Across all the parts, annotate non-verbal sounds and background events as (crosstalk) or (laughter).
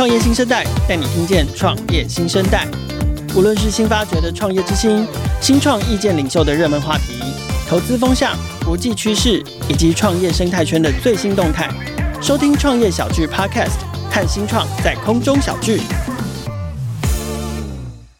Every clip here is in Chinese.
创业新生代带你听见创业新生代。无论是新发掘的创业之星、新创意见领袖的热门话题、投资风向、国际趋势以及创业生态圈的最新动态，收听创业小聚 Podcast，看新创在空中小聚。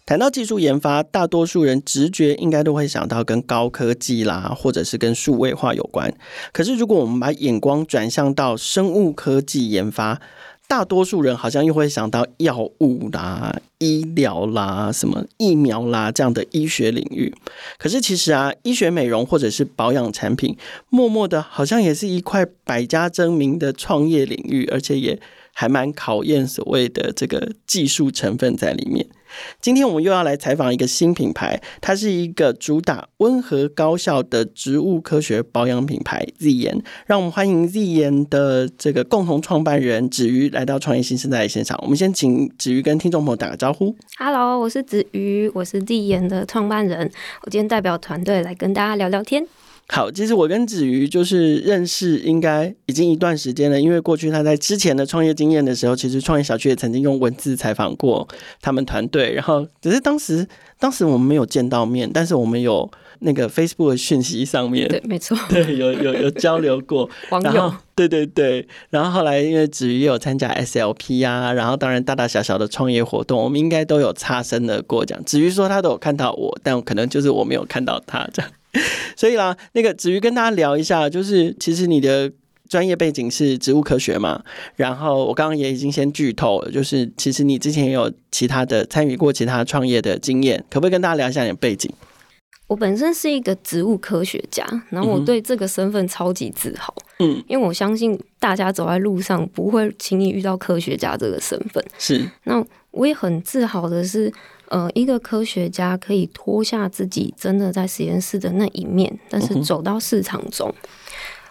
谈到技术研发，大多数人直觉应该都会想到跟高科技啦，或者是跟数位化有关。可是，如果我们把眼光转向到生物科技研发，大多数人好像又会想到药物啦、医疗啦、什么疫苗啦这样的医学领域。可是，其实啊，医学美容或者是保养产品，默默的好像也是一块百家争鸣的创业领域，而且也还蛮考验所谓的这个技术成分在里面。今天我们又要来采访一个新品牌，它是一个主打温和高效的植物科学保养品牌 ZN。让我们欢迎 ZN 的这个共同创办人子瑜来到创业新生代的现场。我们先请子瑜跟听众朋友打个招呼。Hello，我是子瑜，我是 ZN 的创办人。我今天代表团队来跟大家聊聊天。好，其实我跟子瑜就是认识，应该已经一段时间了。因为过去他在之前的创业经验的时候，其实创业小区也曾经用文字采访过他们团队。然后只是当时，当时我们没有见到面，但是我们有那个 Facebook 的讯息上面，对，没错，对，有有有交流过。(laughs) 网友，对对对。然后后来因为子瑜也有参加 SLP 啊，然后当然大大小小的创业活动，我们应该都有擦身的过。这样，子瑜说他都有看到我，但可能就是我没有看到他这样。(laughs) 所以啦，那个子瑜跟大家聊一下，就是其实你的专业背景是植物科学嘛，然后我刚刚也已经先剧透了，就是其实你之前也有其他的参与过其他创业的经验，可不可以跟大家聊一下你的背景？我本身是一个植物科学家，然后我对这个身份超级自豪，嗯，因为我相信大家走在路上不会轻易遇到科学家这个身份，是。那我也很自豪的是。呃，一个科学家可以脱下自己真的在实验室的那一面，但是走到市场中。嗯、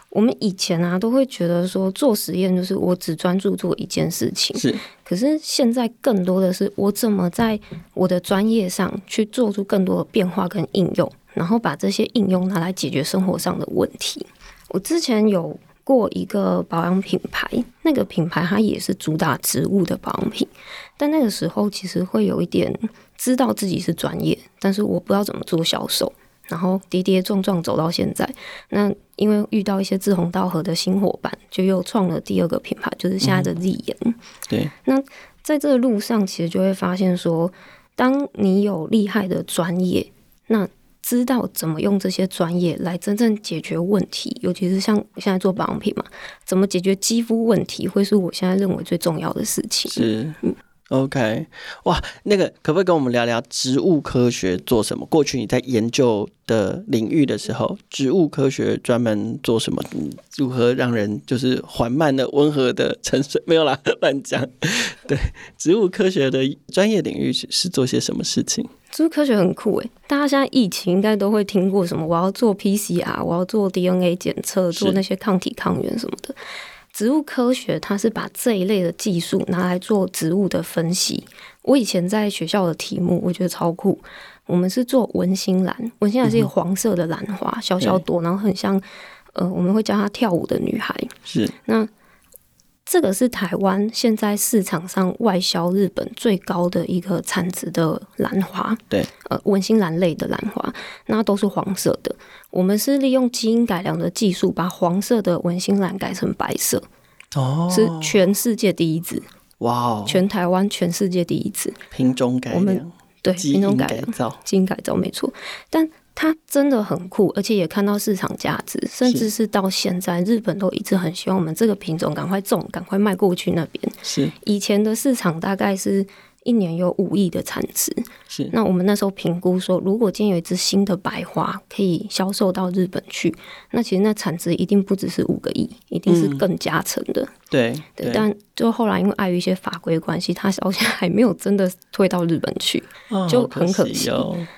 我们以前啊，都会觉得说做实验就是我只专注做一件事情，是。可是现在更多的是我怎么在我的专业上去做出更多的变化跟应用，然后把这些应用拿来解决生活上的问题。我之前有。过一个保养品牌，那个品牌它也是主打植物的保养品，但那个时候其实会有一点知道自己是专业，但是我不知道怎么做销售，然后跌跌撞撞走到现在。那因为遇到一些志同道合的新伙伴，就又创了第二个品牌，就是现在的 ZN。嗯，对。那在这个路上，其实就会发现说，当你有厉害的专业，那知道怎么用这些专业来真正解决问题，尤其是像现在做保养品嘛，怎么解决肌肤问题，会是我现在认为最重要的事情。是，嗯，OK，哇，那个可不可以跟我们聊聊植物科学做什么？过去你在研究的领域的时候，植物科学专门做什么？如何让人就是缓慢的、温和的沉睡？没有啦，(laughs) 乱讲。对，植物科学的专业领域是做些什么事情？植物科学很酷诶，大家现在疫情应该都会听过什么？我要做 PCR，我要做 DNA 检测，做那些抗体抗原什么的。植物科学它是把这一类的技术拿来做植物的分析。我以前在学校的题目，我觉得超酷。我们是做文心兰，文心兰是一个黄色的兰花，嗯、小小朵，然后很像呃，我们会叫它跳舞的女孩。是那。这个是台湾现在市场上外销日本最高的一个产值的兰花，对，呃，文心兰类的兰花，那都是黄色的。我们是利用基因改良的技术，把黄色的文心兰改成白色，哦，是全世界第一支，哇哦，全台湾全世界第一支。品种改良，对，品种改造，基因改造没错，但。它真的很酷，而且也看到市场价值，甚至是到现在，日本都一直很希望我们这个品种赶快种，赶快卖过去那边。是以前的市场大概是。一年有五亿的产值，是。那我们那时候评估说，如果今天有一支新的白花可以销售到日本去，那其实那产值一定不只是五个亿，一定是更加成的。嗯、对对，对，但就后来因为碍于一些法规关系，它好像还没有真的推到日本去，哦、就很可惜。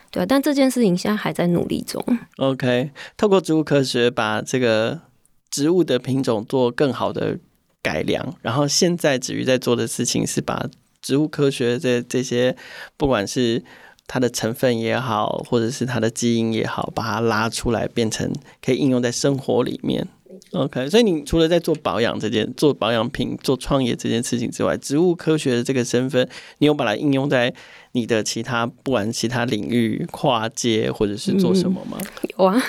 对，但这件事情现在还在努力中。OK，透过植物科学把这个植物的品种做更好的改良，然后现在子瑜在做的事情是把。植物科学这这些，不管是它的成分也好，或者是它的基因也好，把它拉出来变成可以应用在生活里面。OK，所以你除了在做保养这件、做保养品、做创业这件事情之外，植物科学的这个身份，你有把它应用在你的其他不管其他领域、跨界或者是做什么吗？嗯、有啊，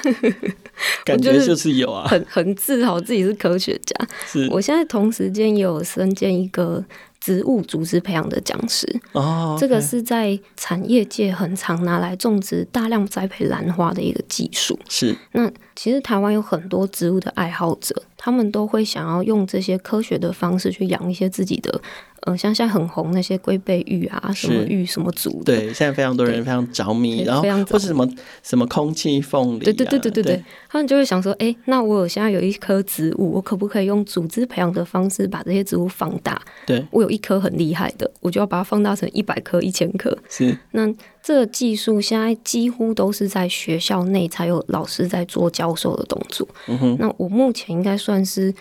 (laughs) 感觉就是有啊，很很自豪自己是科学家。是，我现在同时间也有身兼一个。植物组织培养的讲师，oh, okay. 这个是在产业界很常拿来种植、大量栽培兰花的一个技术。是，那其实台湾有很多植物的爱好者，他们都会想要用这些科学的方式去养一些自己的。嗯，像现在很红那些龟背玉啊，什么玉什么族，对，现在非常多人非常着迷，然后或是什么什么空气凤梨，啊，对对对对对对，他们就会想说，哎，那我有现在有一棵植物，我可不可以用组织培养的方式把这些植物放大？对，我有一棵很厉害的，我就要把它放大成一百棵、一千棵。是，那这个技术现在几乎都是在学校内才有老师在做教授的动作。嗯哼，那我目前应该算是，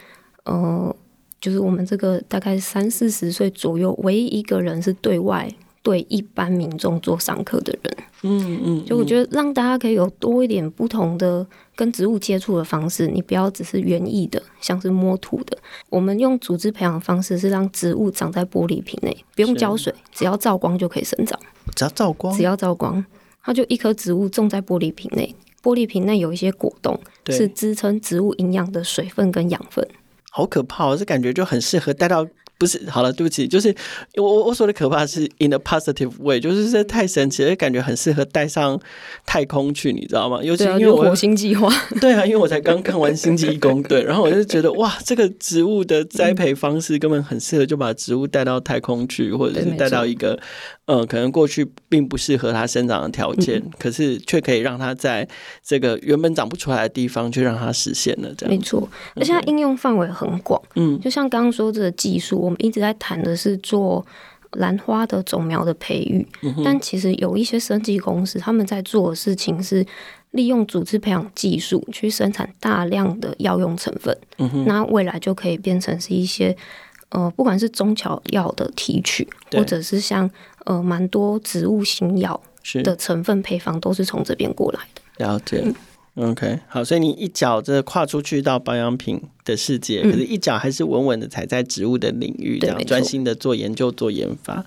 呃。就是我们这个大概三四十岁左右，唯一一个人是对外对一般民众做上课的人。嗯嗯，就我觉得让大家可以有多一点不同的跟植物接触的方式，你不要只是园艺的，像是摸土的。我们用组织培养的方式是让植物长在玻璃瓶内，不用浇水，只要照光就可以生长。只要照光，只要照光，它就一颗植物种在玻璃瓶内，玻璃瓶内有一些果冻，是支撑植物营养的水分跟养分。好可怕哦！这感觉就很适合带到。不是，好了，对不起，就是我我说的可怕是 in a positive way，就是这太神奇了，感觉很适合带上太空去，你知道吗？尤其因为我、啊、火星计划，(laughs) 对啊，因为我才刚看完《星际异攻队》，对，然后我就觉得哇，这个植物的栽培方式根本很适合，就把植物带到太空去，或者是带到一个呃，可能过去并不适合它生长的条件，嗯、可是却可以让它在这个原本长不出来的地方，就让它实现了这样。没错，而且它应用范围很广，嗯，就像刚刚说这个技术。我们一直在谈的是做兰花的种苗的培育，嗯、但其实有一些生技公司，他们在做的事情是利用组织培养技术去生产大量的药用成分。嗯、那未来就可以变成是一些呃，不管是中草药的提取，或者是像呃蛮多植物新药的成分配方，都是从这边过来的。了解。嗯 OK，好，所以你一脚这跨出去到保养品的世界，嗯、可是一脚还是稳稳的踩在植物的领域，这样专心的做研究、做研发。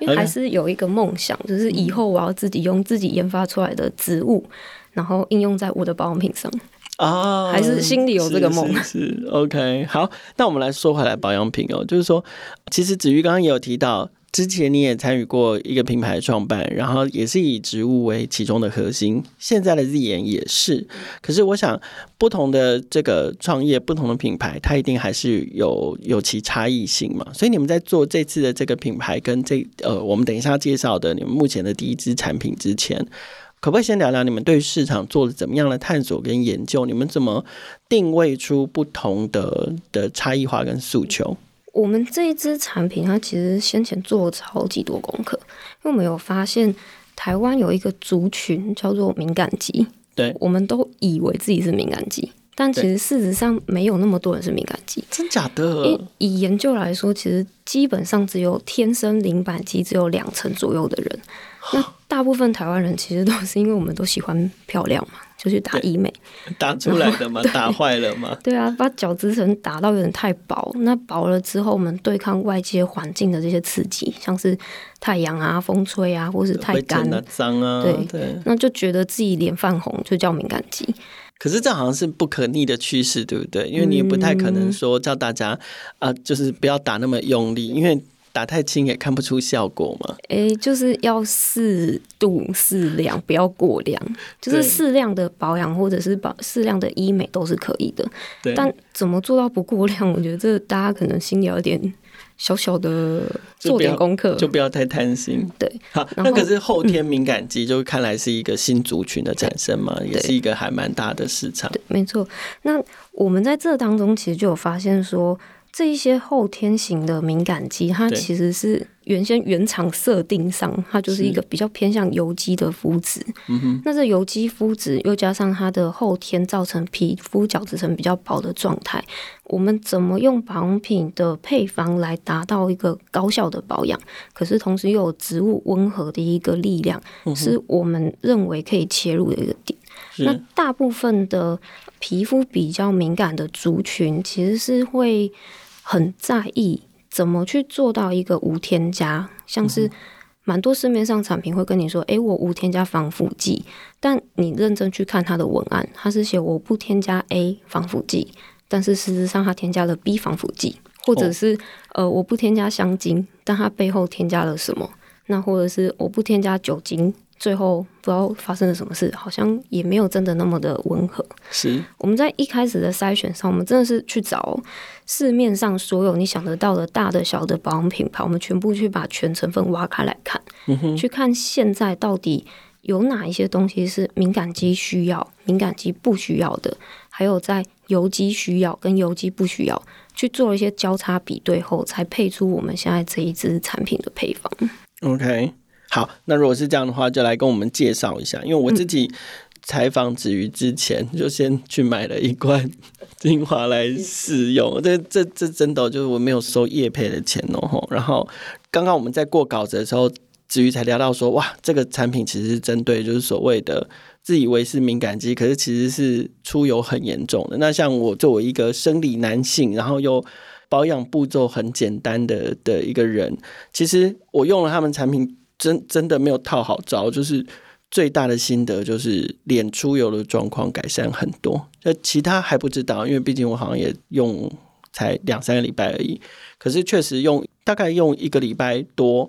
因为还是有一个梦想，就是以后我要自己用自己研发出来的植物，嗯、然后应用在我的保养品上。啊，还是心里有这个梦。是，OK，好，那我们来说回来保养品哦，就是说，其实子瑜刚刚也有提到。之前你也参与过一个品牌的创办，然后也是以植物为其中的核心。现在的 Z 眼也是，可是我想不同的这个创业，不同的品牌，它一定还是有有其差异性嘛。所以你们在做这次的这个品牌跟这呃，我们等一下介绍的你们目前的第一支产品之前，可不可以先聊聊你们对市场做了怎么样的探索跟研究？你们怎么定位出不同的的差异化跟诉求？我们这一支产品，它其实先前做了超级多功课，因为我们有发现台湾有一个族群叫做敏感肌，对，我们都以为自己是敏感肌，但其实事实上没有那么多人是敏感肌，真假的？以以研究来说，其实基本上只有天生敏感肌只有两成左右的人，那大部分台湾人其实都是因为我们都喜欢漂亮嘛。就去打医美，打出来的嘛，(laughs) 打坏了嘛？对啊，把角质层打到有点太薄，那薄了之后，我们对抗外界环境的这些刺激，像是太阳啊、风吹啊，或是太干、脏啊，对。对，那就觉得自己脸泛红，就叫敏感肌。可是这好像是不可逆的趋势，对不对？因为你也不太可能说叫大家啊、就是不要打那么用力，因为。打太轻也看不出效果嘛？诶、欸，就是要适度适量，不要过量。就是适量的保养或者是保适量的医美都是可以的。对。但怎么做到不过量？我觉得这大家可能心里有点小小的做点功课，就不要太贪心。对。好，那可是后天敏感肌，就看来是一个新族群的产生嘛，也是一个还蛮大的市场。对，没错。那我们在这当中其实就有发现说。这一些后天型的敏感肌，它其实是原先原厂设定上，它就是一个比较偏向油肌的肤质。嗯、那这油肌肤质又加上它的后天造成皮肤角质层比较薄的状态，我们怎么用保养品的配方来达到一个高效的保养？可是同时又有植物温和的一个力量，是我们认为可以切入的一个点。那大部分的皮肤比较敏感的族群，其实是会很在意怎么去做到一个无添加，像是蛮多市面上产品会跟你说：“诶、欸，我无添加防腐剂。”但你认真去看它的文案，它是写我不添加 A 防腐剂，但是事实上它添加了 B 防腐剂，或者是呃我不添加香精，但它背后添加了什么？那或者是我不添加酒精。最后不知道发生了什么事，好像也没有真的那么的温和。是我们在一开始的筛选上，我们真的是去找市面上所有你想得到的大的小的保养品牌，我们全部去把全成分挖开来看，嗯，去看现在到底有哪一些东西是敏感肌需要、敏感肌不需要的，还有在油肌需要跟油肌不需要，去做一些交叉比对后，才配出我们现在这一支产品的配方。OK。好，那如果是这样的话，就来跟我们介绍一下。因为我自己采访子瑜之前，就先去买了一罐 (laughs) 精华来试用。这、这、这真的就是我没有收叶配的钱哦。然后刚刚我们在过稿子的时候，子瑜才聊到说，哇，这个产品其实是针对就是所谓的自以为是敏感肌，可是其实是出油很严重的。那像我作为一个生理男性，然后又保养步骤很简单的的一个人，其实我用了他们产品。真真的没有套好招，就是最大的心得就是脸出油的状况改善很多。那其他还不知道，因为毕竟我好像也用才两三个礼拜而已。可是确实用大概用一个礼拜多，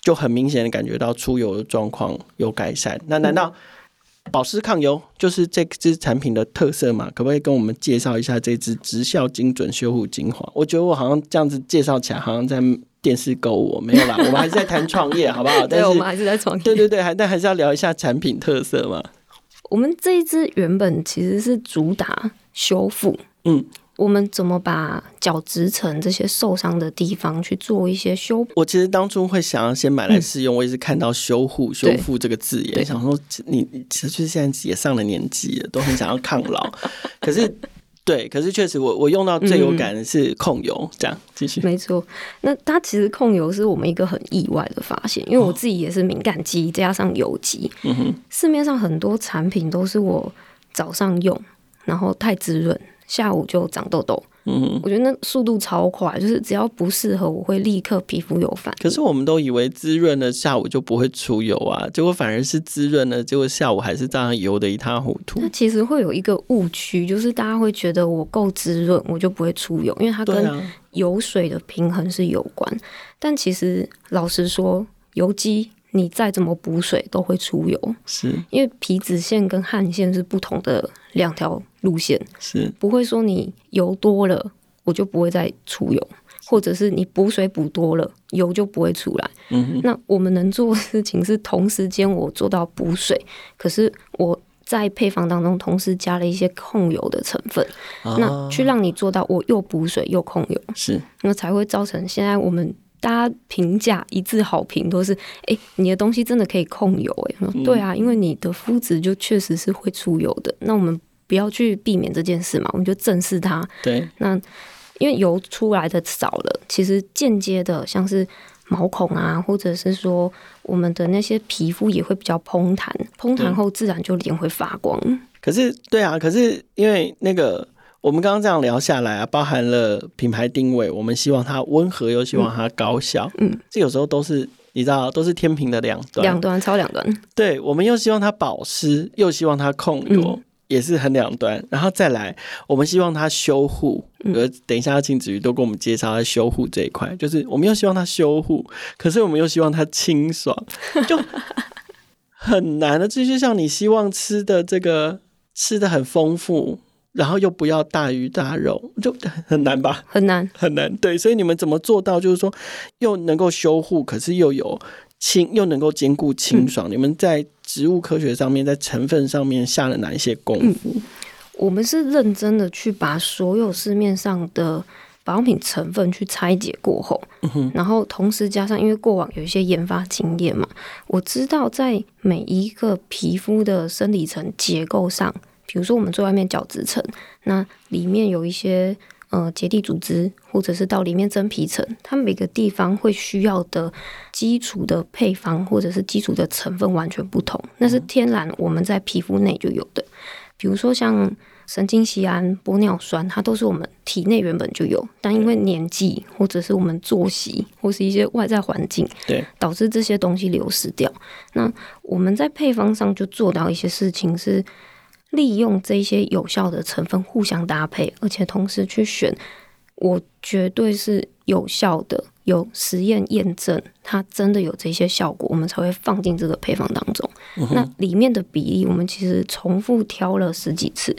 就很明显的感觉到出油的状况有改善。那难道保湿抗油就是这支产品的特色吗？可不可以跟我们介绍一下这支直效精准修护精华？我觉得我好像这样子介绍起来，好像在。电视购物没有啦，(laughs) 我们还是在谈创业，好不好？但是对，我们还是在创业。对对对，还但还是要聊一下产品特色嘛。我们这一支原本其实是主打修复，嗯，我们怎么把角质层这些受伤的地方去做一些修补？我其实当初会想要先买来试用，嗯、我也是看到修护、修复这个字眼，想说你其实现在也上了年纪了，都很想要抗老，(laughs) 可是。对，可是确实我，我我用到最有感的是控油，嗯、这样继续。没错，那它其实控油是我们一个很意外的发现，因为我自己也是敏感肌加上油肌，嗯哼，市面上很多产品都是我早上用，然后太滋润，下午就长痘痘。嗯，我觉得那速度超快，就是只要不适合，我会立刻皮肤有反应。可是我们都以为滋润了下午就不会出油啊，结果反而是滋润了，结果下午还是这样油的一塌糊涂。那其实会有一个误区，就是大家会觉得我够滋润，我就不会出油，因为它跟油水的平衡是有关。啊、但其实老实说，油肌。你再怎么补水都会出油，是因为皮脂腺跟汗腺是不同的两条路线，是不会说你油多了我就不会再出油，或者是你补水补多了油就不会出来。嗯，那我们能做的事情是同时间我做到补水，可是我在配方当中同时加了一些控油的成分，啊、那去让你做到我又补水又控油，是那才会造成现在我们。大家评价一致好评都是，哎、欸，你的东西真的可以控油，哎、嗯，对啊，因为你的肤质就确实是会出油的。那我们不要去避免这件事嘛，我们就正视它。对，那因为油出来的少了，其实间接的像是毛孔啊，或者是说我们的那些皮肤也会比较膨弹，膨弹后自然就脸会发光。可是，对啊，可是因为那个。我们刚刚这样聊下来啊，包含了品牌定位，我们希望它温和，又希望它高效。嗯，这有时候都是你知道，都是天平的两端，两端超两端。对，我们又希望它保湿，又希望它控油，嗯、也是很两端。然后再来，我们希望它修护。呃，等一下要请子瑜多给我们介绍它修护这一块，就是我们又希望它修护，可是我们又希望它清爽，(laughs) 就很难的。这就像你希望吃的这个吃的很丰富。然后又不要大鱼大肉，就很难吧？很难，很难。对，所以你们怎么做到，就是说又能够修护，可是又有清，又能够兼顾清爽？嗯、你们在植物科学上面，在成分上面下了哪一些功夫？嗯、我们是认真的去把所有市面上的保养品成分去拆解过后，嗯、然后同时加上，因为过往有一些研发经验嘛，我知道在每一个皮肤的生理层结构上。比如说，我们最外面角质层，那里面有一些呃结缔组织，或者是到里面真皮层，它每个地方会需要的基础的配方或者是基础的成分完全不同，那是天然我们在皮肤内就有的，比如说像。神经酰胺、玻尿酸，它都是我们体内原本就有，但因为年纪或者是我们作息或是一些外在环境，对，导致这些东西流失掉。那我们在配方上就做到一些事情，是利用这些有效的成分互相搭配，而且同时去选，我绝对是有效的。有实验验证，它真的有这些效果，我们才会放进这个配方当中。那里面的比例，我们其实重复挑了十几次。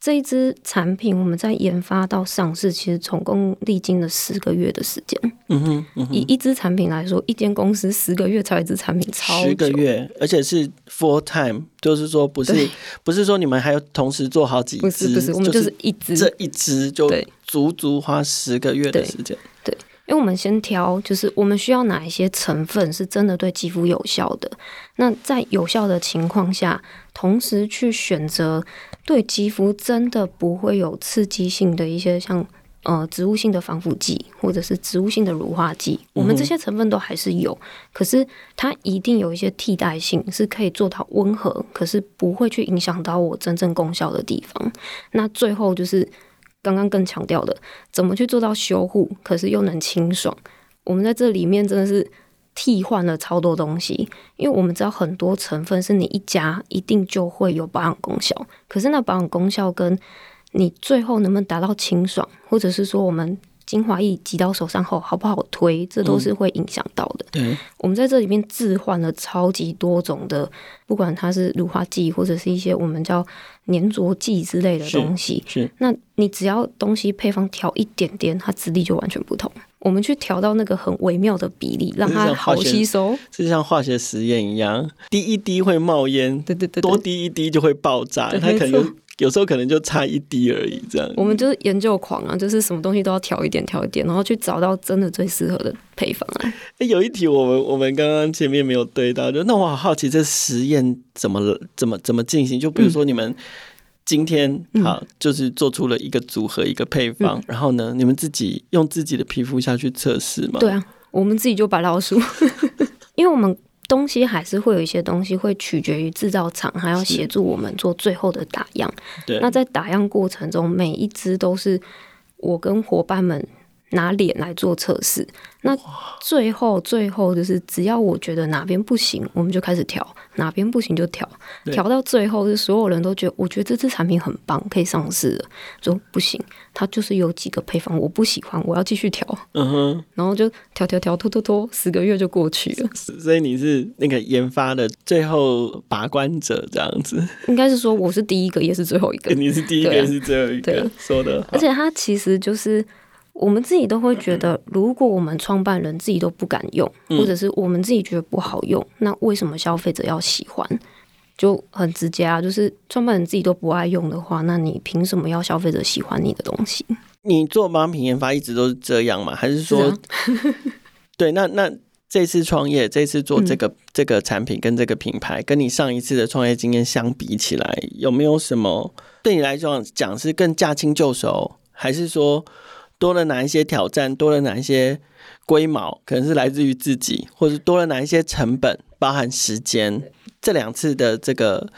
这一支产品，我们在研发到上市，其实总共历经了十个月的时间。嗯哼，嗯哼，以一支产品来说，一间公司十个月才有一支产品，超十个月，而且是 full time，就是说不是不是说你们还要同时做好几支，不是不是，我们就是一支，这一支就足足花十个月的时间。对。对因为我们先挑，就是我们需要哪一些成分是真的对肌肤有效的。那在有效的情况下，同时去选择对肌肤真的不会有刺激性的一些像呃植物性的防腐剂或者是植物性的乳化剂，我们这些成分都还是有，可是它一定有一些替代性，是可以做到温和，可是不会去影响到我真正功效的地方。那最后就是。刚刚更强调的，怎么去做到修护，可是又能清爽？我们在这里面真的是替换了超多东西，因为我们知道很多成分是你一加一定就会有保养功效，可是那保养功效跟你最后能不能达到清爽，或者是说我们。精华液挤到手上后好不好推，这都是会影响到的。对、嗯，我们在这里面置换了超级多种的，不管它是乳化剂或者是一些我们叫粘着剂之类的东西。是，是那你只要东西配方调一点点，它质地就完全不同。我们去调到那个很微妙的比例，让它好吸收，就像化学实验一样，滴一滴会冒烟，对对对，对，多滴一滴就会爆炸，它可能。有时候可能就差一滴而已，这样。我们就是研究狂啊，就是什么东西都要调一点，调一点，然后去找到真的最适合的配方啊。欸，有一题我们我们刚刚前面没有对到，就那我好好奇这实验怎么怎么怎么进行？就比如说你们今天好，就是做出了一个组合一个配方，然后呢，你们自己用自己的皮肤下去测试吗？对啊，我们自己就白老鼠，(laughs) 因为我们。东西还是会有一些东西会取决于制造厂，还要协助我们做最后的打样。对，那在打样过程中，每一只都是我跟伙伴们拿脸来做测试。那最后，最后就是只要我觉得哪边不行，我们就开始调；哪边不行就调。调到最后，是所有人都觉得，我觉得这支产品很棒，可以上市了。说不行，它就是有几个配方我不喜欢，我要继续调。嗯哼，(laughs) 然后就调调调，拖拖拖，十个月就过去了。所以你是那个研发的最后把关者，这样子？应该是说我是第一个，也是最后一个。(laughs) 你是第一个，也是最后一个。对，说的。而且它其实就是。我们自己都会觉得，如果我们创办人自己都不敢用，或者是我们自己觉得不好用，那为什么消费者要喜欢？就很直接啊，就是创办人自己都不爱用的话，那你凭什么要消费者喜欢你的东西？你做保养品研发一直都是这样吗？还是说，是 (laughs) 对？那那这次创业，这次做这个、嗯、这个产品跟这个品牌，跟你上一次的创业经验相比起来，有没有什么对你来讲讲是更驾轻就熟，还是说？多了哪一些挑战？多了哪一些龟毛？可能是来自于自己，或者多了哪一些成本，包含时间。这两次的这个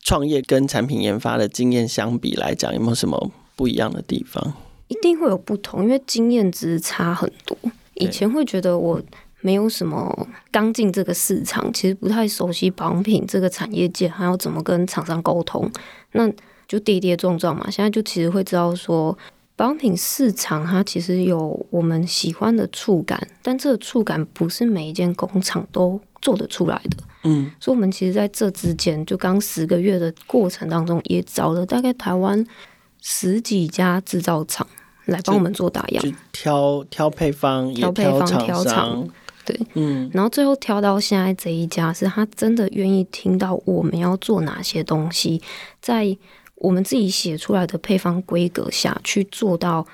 创业跟产品研发的经验相比来讲，有没有什么不一样的地方？一定会有不同，因为经验值差很多。以前会觉得我没有什么刚进这个市场，其实不太熟悉保养品这个产业界，还要怎么跟厂商沟通，那就跌跌撞撞嘛。现在就其实会知道说。保养品市场它其实有我们喜欢的触感，但这个触感不是每一间工厂都做得出来的。嗯，所以我们其实在这之间，就刚十个月的过程当中，也找了大概台湾十几家制造厂来帮我们做打样，挑挑配方，挑配方，挑厂，对，嗯，然后最后挑到现在这一家，是他真的愿意听到我们要做哪些东西，在。我们自己写出来的配方规格下去做到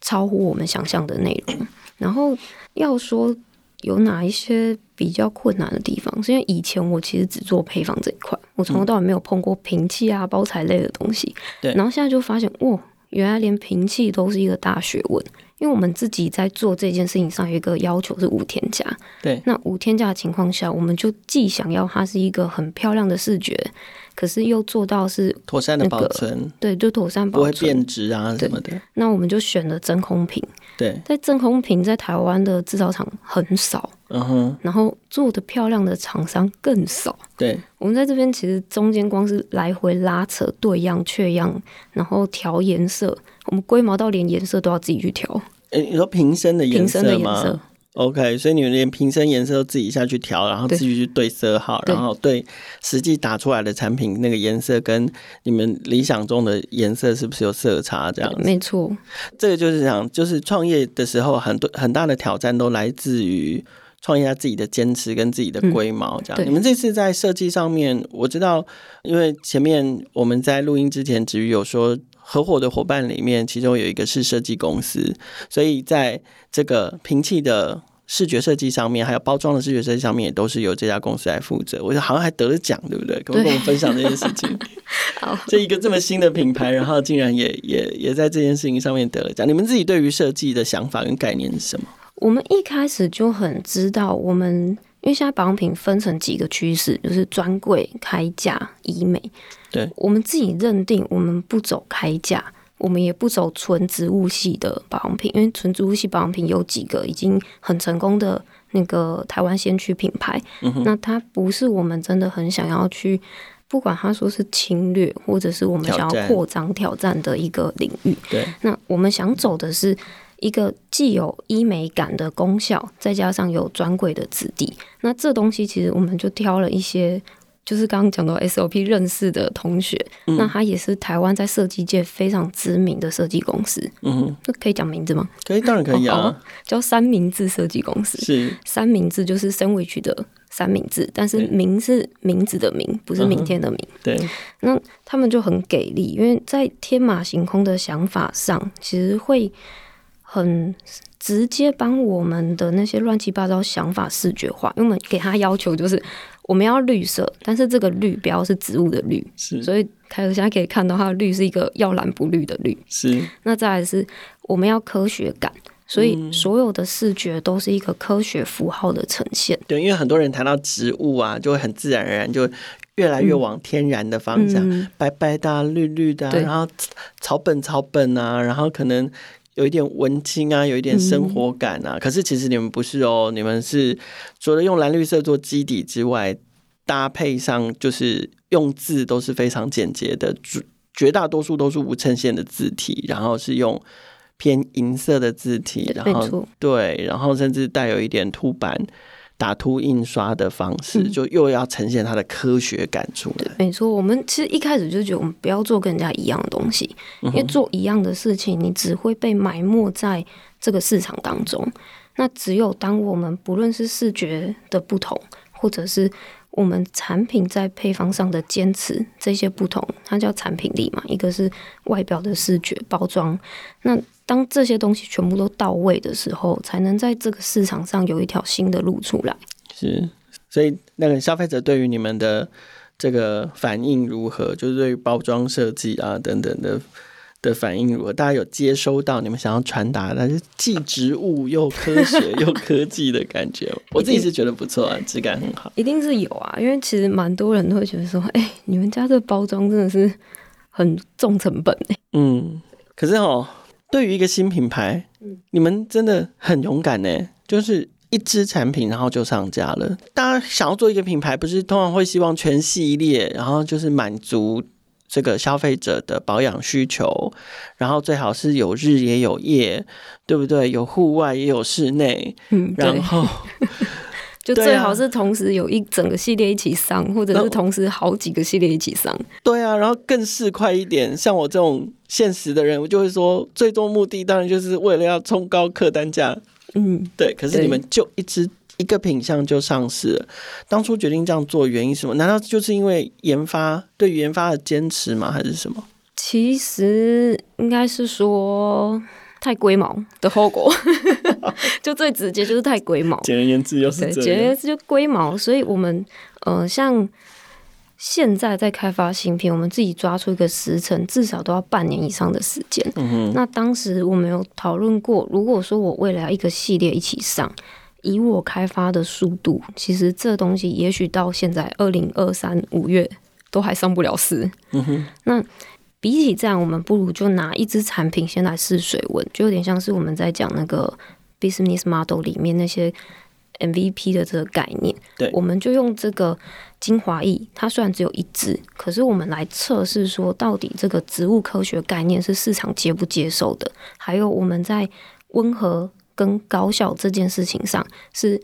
超乎我们想象的内容。然后要说有哪一些比较困难的地方，是因为以前我其实只做配方这一块，我从头到尾没有碰过瓶器啊、包材类的东西。对。然后现在就发现，哇，原来连瓶器都是一个大学问。因为我们自己在做这件事情上有一个要求是无添加，对，那无添加的情况下，我们就既想要它是一个很漂亮的视觉，可是又做到是妥善的保存，对，就妥善保存，不会变质啊什么的。那我们就选了真空瓶，对，在真空瓶在台湾的制造厂很少，嗯哼，然后做的漂亮的厂商更少，对，我们在这边其实中间光是来回拉扯对样、缺样，然后调颜色。我们龟毛到连颜色都要自己去调。诶、欸，你说瓶身的颜色吗？瓶身的颜色。OK，所以你们连瓶身颜色都自己下去调，然后自己去对色号，然后对实际打出来的产品那个颜色跟你们理想中的颜色是不是有色差？这样子。没错。这个就是讲，就是创业的时候，很多很大的挑战都来自于创业家自己的坚持跟自己的龟毛。这样，嗯、你们这次在设计上面，我知道，因为前面我们在录音之前，子瑜有说。合伙的伙伴里面，其中有一个是设计公司，所以在这个平器的视觉设计上面，还有包装的视觉设计上面，也都是由这家公司来负责。我觉得好像还得了奖，对不对？可不可以跟我们分享这件事情？(laughs) 好，这一个这么新的品牌，然后竟然也也也在这件事情上面得了奖。你们自己对于设计的想法跟概念是什么？我们一开始就很知道，我们因为现在保养品分成几个趋势，就是专柜、开价、医美。对，我们自己认定，我们不走开价，我们也不走纯植物系的保养品，因为纯植物系保养品有几个已经很成功的那个台湾先驱品牌，嗯，那它不是我们真的很想要去，不管他说是侵略，或者是我们想要扩张挑战的一个领域。对，那我们想走的是一个既有医美感的功效，再加上有专柜的质地。那这东西其实我们就挑了一些。就是刚刚讲到 SOP 认识的同学，嗯、那他也是台湾在设计界非常知名的设计公司。嗯哼，这可以讲名字吗？可以，当然可以啊。哦、叫三明治设计公司。是三明治，就是 sandwich 的三明治，但是名是名字的名，不是明天的明。嗯、对。那他们就很给力，因为在天马行空的想法上，其实会很直接帮我们的那些乱七八糟想法视觉化。因为我们给他要求就是。我们要绿色，但是这个绿不要是植物的绿，是，所以凯尔现在可以看到它的绿是一个要蓝不绿的绿，是。那再来是我们要科学感，所以所有的视觉都是一个科学符号的呈现。对，因为很多人谈到植物啊，就会很自然而然就越来越往天然的方向，嗯、白白的、啊、绿绿的、啊，然后草本草本啊，然后可能。有一点文青啊，有一点生活感啊，嗯、可是其实你们不是哦，你们是除了用蓝绿色做基底之外，搭配上就是用字都是非常简洁的，绝绝大多数都是无衬线的字体，然后是用偏银色的字体，然后对，然后甚至带有一点凸版。打凸印刷的方式，就又要呈现它的科学感出来。没错，我们其实一开始就觉得我们不要做跟人家一样的东西，因为做一样的事情，你只会被埋没在这个市场当中。那只有当我们不论是视觉的不同，或者是我们产品在配方上的坚持，这些不同，它叫产品力嘛。一个是外表的视觉包装，那。当这些东西全部都到位的时候，才能在这个市场上有一条新的路出来。是，所以那个消费者对于你们的这个反应如何？就是对于包装设计啊等等的的反应如何？大家有接收到你们想要传达的是既植物又科学 (laughs) 又科技的感觉？我自己是觉得不错啊，质感很好。一定是有啊，因为其实蛮多人都会觉得说，哎、欸，你们家这包装真的是很重成本哎。嗯，可是哦。对于一个新品牌，你们真的很勇敢呢。就是一支产品，然后就上架了。大家想要做一个品牌，不是通常会希望全系列，然后就是满足这个消费者的保养需求，然后最好是有日也有夜，对不对？有户外也有室内，嗯，然后。就最好是同时有一整个系列一起上，啊、或者是同时好几个系列一起上。对啊，然后更市侩一点，像我这种现实的人，我就会说，最终目的当然就是为了要冲高客单价。嗯，对。可是你们就一直一个品相就上市了，当初决定这样做原因是什么？难道就是因为研发对于研发的坚持吗？还是什么？其实应该是说。太龟毛的后果，(laughs) 就最直接就是太龟毛。简而言之，又是。简而言之就龟毛，所以我们呃，像现在在开发新片，我们自己抓出一个时程，至少都要半年以上的时间。嗯。那当时我们有讨论过，如果说我未来要一个系列一起上，以我开发的速度，其实这东西也许到现在二零二三五月都还上不了市。嗯哼。那比起这样，我们不如就拿一支产品先来试水温，就有点像是我们在讲那个 business model 里面那些。MVP 的这个概念，对，我们就用这个精华液，它虽然只有一支，可是我们来测试说，到底这个植物科学概念是市场接不接受的，还有我们在温和跟高效这件事情上，是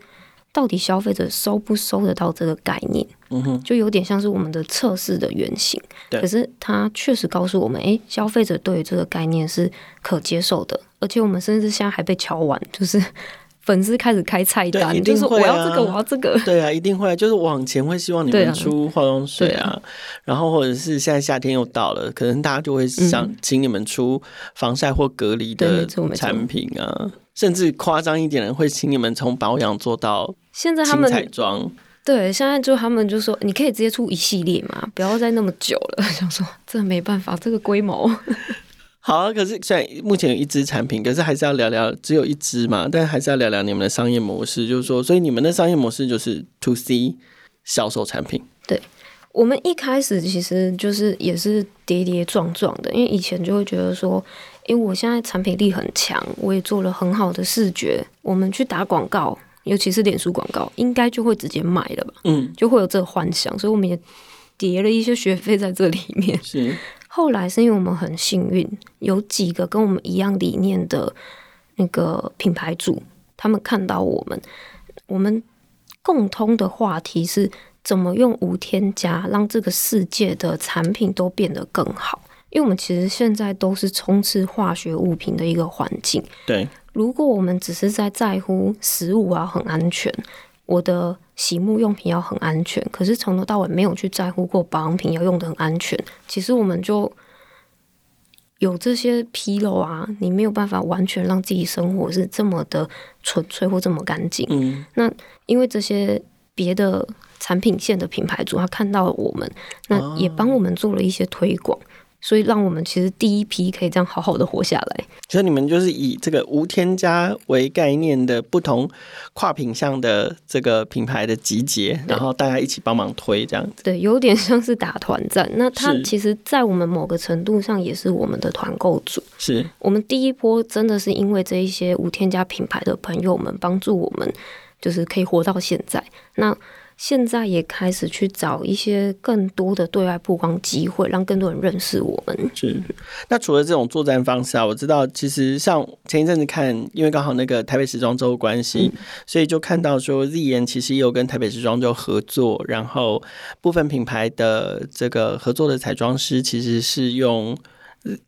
到底消费者收不收得到这个概念？嗯哼，就有点像是我们的测试的原型。对，可是它确实告诉我们，诶，消费者对于这个概念是可接受的，而且我们甚至现在还被敲完，就是。(laughs) 粉丝开始开菜单，就是我要这个，我要这个。对啊，一定会，就是往前会希望你们出化妆水啊，啊然后或者是现在夏天又到了，可能大家就会想请你们出防晒或隔离的产品啊，甚至夸张一点的会请你们从保养做到现在他们彩妆。对，现在就他们就说，你可以直接出一系列嘛，不要再那么久了。(laughs) 想说这没办法，这个规模。(laughs) 好啊，可是虽然目前有一支产品，可是还是要聊聊，只有一支嘛，但还是要聊聊你们的商业模式。就是说，所以你们的商业模式就是 to C 销售产品。对，我们一开始其实就是也是跌跌撞撞的，因为以前就会觉得说，因为我现在产品力很强，我也做了很好的视觉，我们去打广告，尤其是脸书广告，应该就会直接买了吧？嗯，就会有这个幻想，所以我们也叠了一些学费在这里面。(laughs) 是。后来是因为我们很幸运，有几个跟我们一样理念的那个品牌主，他们看到我们，我们共通的话题是怎么用无添加让这个世界的产品都变得更好。因为我们其实现在都是充斥化学物品的一个环境。对，如果我们只是在在乎食物啊，很安全。我的洗沐用品要很安全，可是从头到尾没有去在乎过保养品要用的很安全。其实我们就有这些纰漏啊，你没有办法完全让自己生活是这么的纯粹或这么干净。嗯，那因为这些别的产品线的品牌主，他看到了我们，那也帮我们做了一些推广。所以让我们其实第一批可以这样好好的活下来。所以你们就是以这个无添加为概念的不同跨品项的这个品牌的集结，然后大家一起帮忙推这样子。对，有点像是打团战。那它其实，在我们某个程度上也是我们的团购组。是我们第一波真的是因为这一些无添加品牌的朋友们帮助我们，就是可以活到现在。那现在也开始去找一些更多的对外曝光机会，让更多人认识我们。是。那除了这种作战方式啊，我知道其实像前一阵子看，因为刚好那个台北时装周关系，嗯，所以就看到说 Zian 其实也有跟台北时装周合作，然后部分品牌的这个合作的彩妆师其实是用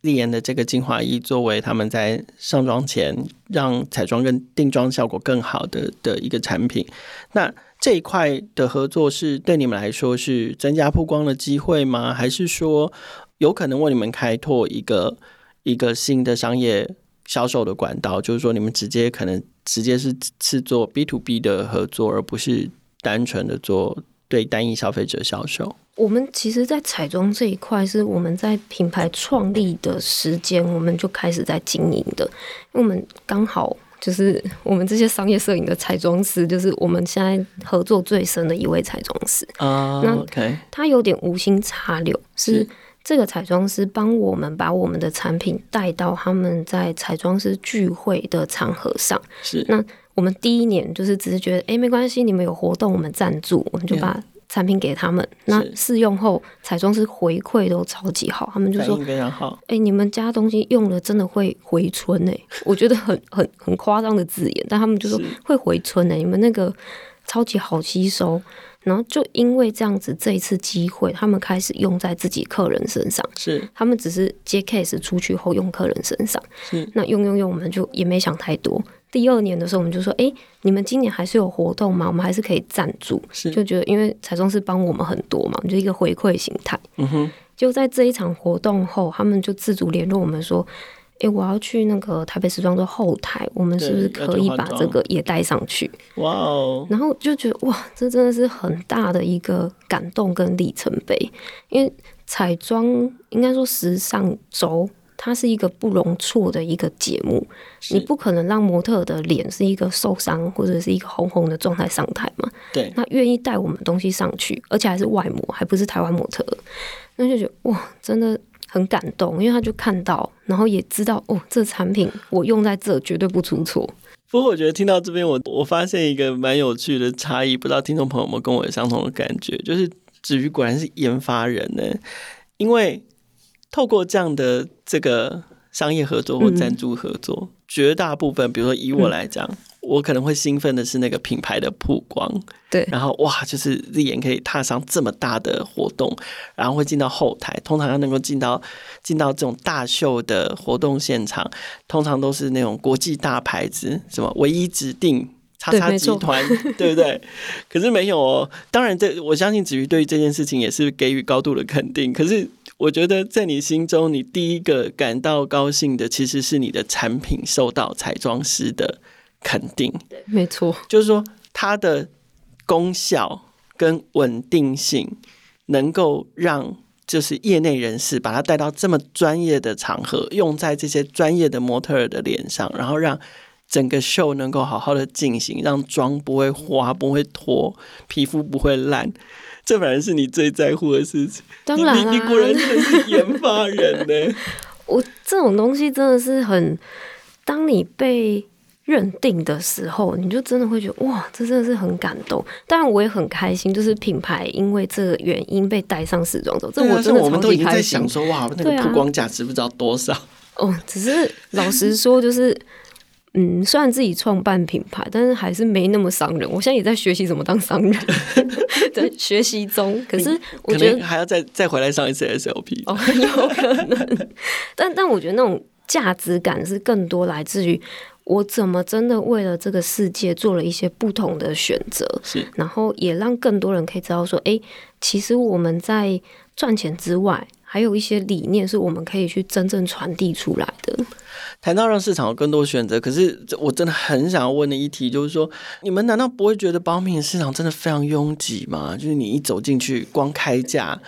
Zian 的这个精华液作为他们在上妆前让彩妆跟定妆效果更好的的一个产品。那这一块的合作是对你们来说是增加曝光的机会吗？还是说有可能为你们开拓一个一个新的商业销售的管道？就是说你们直接可能直接是是做 B to B 的合作，而不是单纯的做对单一消费者销售。我们其实，在彩妆这一块，是我们在品牌创立的时间，我们就开始在经营的，因为我们刚好。就是我们这些商业摄影的彩妆师，就是我们现在合作最深的一位彩妆师啊。那他有点无心插柳，是这个彩妆师帮我们把我们的产品带到他们在彩妆师聚会的场合上。是那我们第一年就是只是觉得，哎、欸，没关系，你们有活动，我们赞助，我们就把。产品给他们，那试用后彩妆师回馈都超级好，他们就说非常好。哎、欸，你们家东西用了真的会回春哎、欸，(laughs) 我觉得很很很夸张的字眼，但他们就说会回春哎、欸，你们那个超级好吸收。然后就因为这样子，这一次机会，他们开始用在自己客人身上。是，他们只是接 case 出去后用客人身上。是，那用用用，我们就也没想太多。第二年的时候，我们就说：“哎，你们今年还是有活动吗？我们还是可以赞助。”是，就觉得因为彩妆师帮我们很多嘛，我们就一个回馈形态。嗯哼。就在这一场活动后，他们就自主联络我们说：“哎，我要去那个台北时装周后台，我们是不是可以把这个也带上去？哇哦！然后就觉得哇，这真的是很大的一个感动跟里程碑。因为彩妆应该说时尚周，它是一个不容错的一个节目，你不可能让模特的脸是一个受伤或者是一个红红的状态上台嘛？对。那愿意带我们东西上去，而且还是外模，还不是台湾模特，那就觉得哇，真的。很感动，因为他就看到，然后也知道哦，这产品我用在这绝对不出错。不过我觉得听到这边，我我发现一个蛮有趣的差异，不知道听众朋友们跟我有相同的感觉，就是子瑜果然是研发人呢，因为透过这样的这个商业合作或赞助合作，嗯、绝大部分，比如说以我来讲。嗯我可能会兴奋的是那个品牌的曝光，对，然后哇，就是 Z 眼可以踏上这么大的活动，然后会进到后台，通常要能够进到进到这种大秀的活动现场，通常都是那种国际大牌子，什么唯一指定叉叉集团，对，对不对？可是没有哦，当然这我相信子瑜对于这件事情也是给予高度的肯定。可是我觉得在你心中，你第一个感到高兴的，其实是你的产品受到彩妆师的。肯定，没错，就是说它的功效跟稳定性，能够让就是业内人士把它带到这么专业的场合，用在这些专业的模特儿的脸上，然后让整个秀能够好好的进行，让妆不会花、不会脱，皮肤不会烂，这反而是你最在乎的事情。当然你，你果然真的是研发人呢。(laughs) 我这种东西真的是很，当你被。认定的时候，你就真的会觉得哇，这真的是很感动。当然，我也很开心，就是品牌因为这个原因被带上时装周，这我真的超级开心。我们都已经在想说，哇，那个曝光价值不知道多少。哦，只是老实说，就是嗯，虽然自己创办品牌，但是还是没那么商人。我现在也在学习怎么当商人，在学习中。可是我觉得还要再再回来上一次 SLP 哦，有可能。但但我觉得那种价值感是更多来自于。我怎么真的为了这个世界做了一些不同的选择？是，然后也让更多人可以知道说，哎，其实我们在赚钱之外，还有一些理念是我们可以去真正传递出来的。谈到让市场有更多选择，可是我真的很想要问的一题就是说，你们难道不会觉得保养品市场真的非常拥挤吗？就是你一走进去，光开价，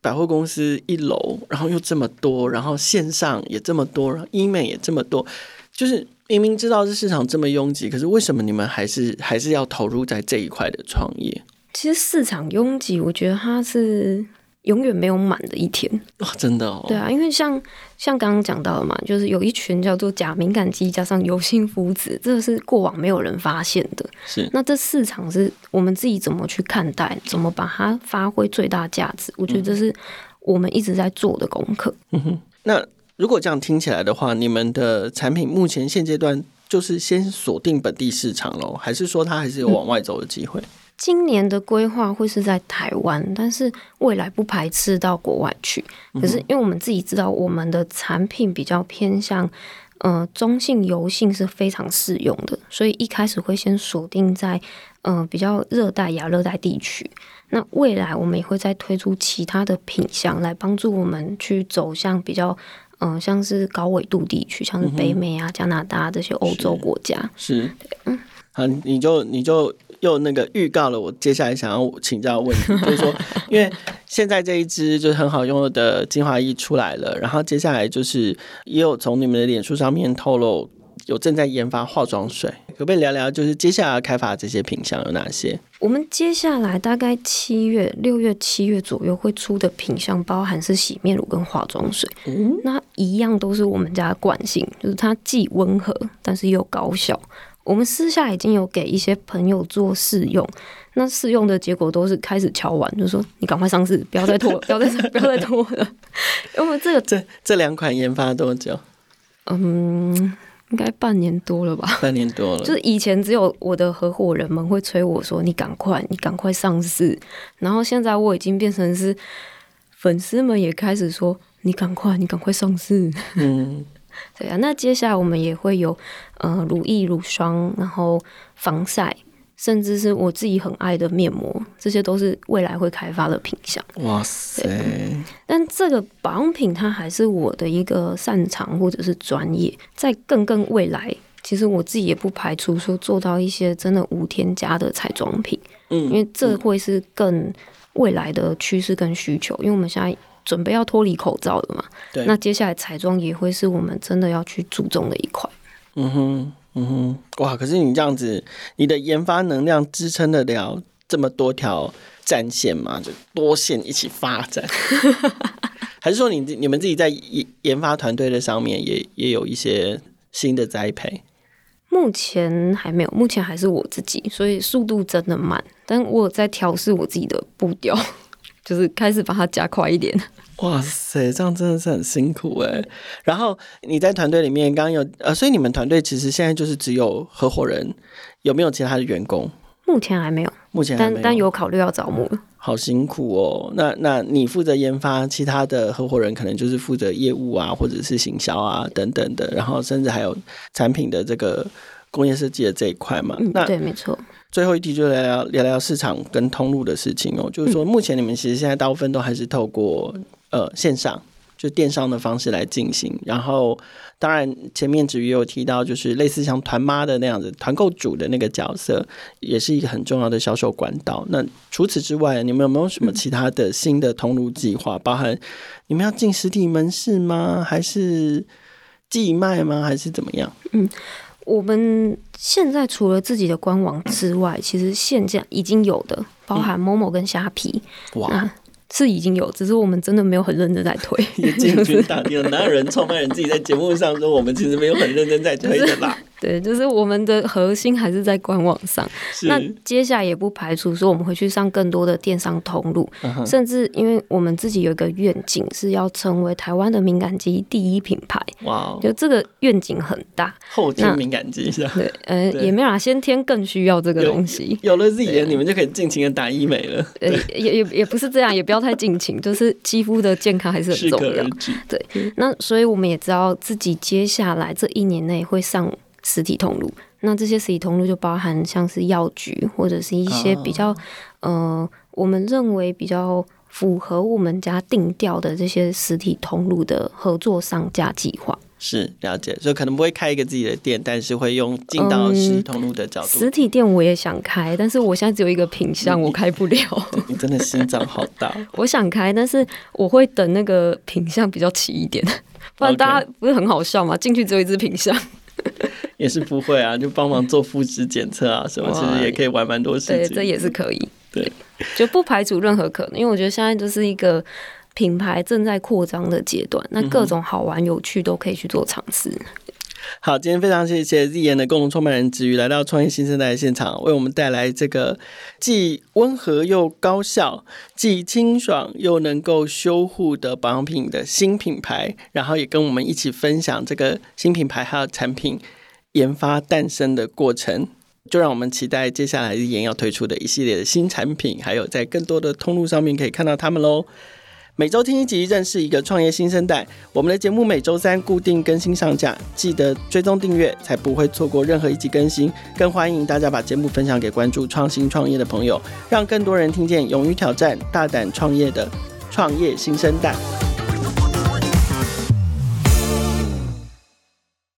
百货公司一楼，然后又这么多，然后线上也这么多，然后医美也这么多，就是。明明知道这市场这么拥挤，可是为什么你们还是还是要投入在这一块的创业？其实市场拥挤，我觉得它是永远没有满的一天。哇，真的哦。对啊，因为像像刚刚讲到的嘛，就是有一群叫做假敏感肌加上油性肤质，这是过往没有人发现的。是。那这市场是我们自己怎么去看待，怎么把它发挥最大价值？我觉得这是我们一直在做的功课。嗯哼，那。如果这样听起来的话，你们的产品目前现阶段就是先锁定本地市场喽，还是说它还是有往外走的机会？嗯，今年的规划会是在台湾，但是未来不排斥到国外去。可是因为我们自己知道，我们的产品比较偏向呃中性油性是非常适用的，所以一开始会先锁定在呃比较热带亚热带地区。那未来我们也会再推出其他的品相来帮助我们去走向比较。嗯、呃，像是高纬度地区，像是北美啊、嗯、加拿大这些欧洲国家，是，是对，嗯，好，你就你就又那个预告了我接下来想要请教的问题，(laughs) 就是说，因为现在这一支就是很好用的精华液出来了，然后接下来就是也有从你们的脸书上面透露。有正在研发化妆水，可不可以聊聊？就是接下来开发这些品项有哪些？我们接下来大概七月、六月、七月左右会出的品相，包含是洗面乳跟化妆水。嗯，那一样都是我们家的惯性，就是它既温和，但是又高效。我们私下已经有给一些朋友做试用，那试用的结果都是开始敲完，就说你赶快上市，不要再拖，不要再不要再拖了。(laughs) 因为这个这这两款研发多久？嗯。应该半年多了吧？半年多了，就是以前只有我的合伙人们会催我说：“你赶快，你赶快上市。”然后现在我已经变成是粉丝们也开始说：“你赶快，你赶快上市。”嗯，对啊。那接下来我们也会有呃乳液、乳霜，然后防晒，甚至是我自己很爱的面膜，这些都是未来会开发的品项。哇塞！但这个保养品它还是我的一个擅长或者是专业，在更更未来，其实我自己也不排除说做到一些真的无添加的彩妆品，嗯，因为这会是更未来的趋势跟需求，因为我们现在准备要脱离口罩了嘛，对，那接下来彩妆也会是我们真的要去注重的一块。嗯哼。嗯哼，哇！可是你这样子，你的研发能量支撑得了这么多条战线吗？就多线一起发展，(laughs) 还是说你你们自己在研研发团队的上面也也有一些新的栽培？目前还没有，目前还是我自己，所以速度真的慢。但我有在调试我自己的步调，(laughs) 就是开始把它加快一点。哇塞，这样真的是很辛苦哎。然后你在团队里面刚刚有呃，所以你们团队其实现在就是只有合伙人，有没有其他的员工？目前还没有，目前还没有，但但有考虑要招募。好辛苦哦。那那你负责研发，其他的合伙人可能就是负责业务啊，或者是行销啊等等的，然后甚至还有产品的这个工业设计的这一块嘛。嗯，那对，没错。最后一题就来聊聊聊市场跟通路的事情哦，就是说目前你们其实现在大部分都还是透过。呃，线上就电商的方式来进行，然后当然前面子瑜有提到，就是类似像团妈的那样子，团购主的那个角色，也是一个很重要的销售管道。那除此之外，你们有没有什么其他的新的通路计划？包含你们要进实体门市吗？还是寄卖吗？还是怎么样？嗯，我们现在除了自己的官网之外，其实现在已经有的，包含 Momo 跟虾皮。嗯、哇。是已经有，只是我们真的没有很认真在推。也进军大地了，哪有人创办人自己在节目上说我们其实没有很认真在推的啦？对，就是我们的核心还是在官网上。那接下来也不排除说我们会去上更多的电商通路，嗯、甚至因为我们自己有一个愿景是要成为台湾的敏感肌第一品牌。哇，就这个愿景很大。后天敏感肌是吧？对，呃，也没有啦，先天更需要这个东西。有，有了自己的，你们就可以尽情的打医美了。呃，也也也不是这样，也不要太尽情，就是肌肤的健康还是很重要。对，那所以我们也知道自己接下来这一年内会上。实体通路，那这些实体通路就包含像是药局或者是一些比较、啊、呃，我们认为比较符合我们家定调的这些实体通路的合作商家计划。是了解，所以可能不会开一个自己的店，但是会用进到实体通路的角度、嗯。实体店我也想开，但是我现在只有一个品相，我开不了。你，真的心脏好大。(laughs) 我想开，但是我会等那个品相比较齐一点，不然大家不是很好笑吗？进去只有一只品项。(laughs) 也是不会啊，就帮忙做肤质检测啊什么，其实也可以玩蛮多事情。对，这也是可以。对，就不排除任何可能，因为我觉得现在就是一个品牌正在扩张的阶段，那各种好玩有趣都可以去做尝试。好，今天非常谢谢 Z 言的共同创办人子瑜来到创业新生代的现场，为我们带来这个既温和又高效、既清爽又能够修护的保养品的新品牌，然后也跟我们一起分享这个新品牌还有产品研发诞生的过程，就让我们期待接下来 Ziyen 要推出的一系列的新产品，还有在更多的通路上面可以看到他们喽。每周听一集，认识一个创业新生代。我们的节目每周三固定更新上架，记得追踪订阅，才不会错过任何一集更新。更欢迎大家把节目分享给关注创新创业的朋友，让更多人听见勇于挑战、大胆创业的创业新生代。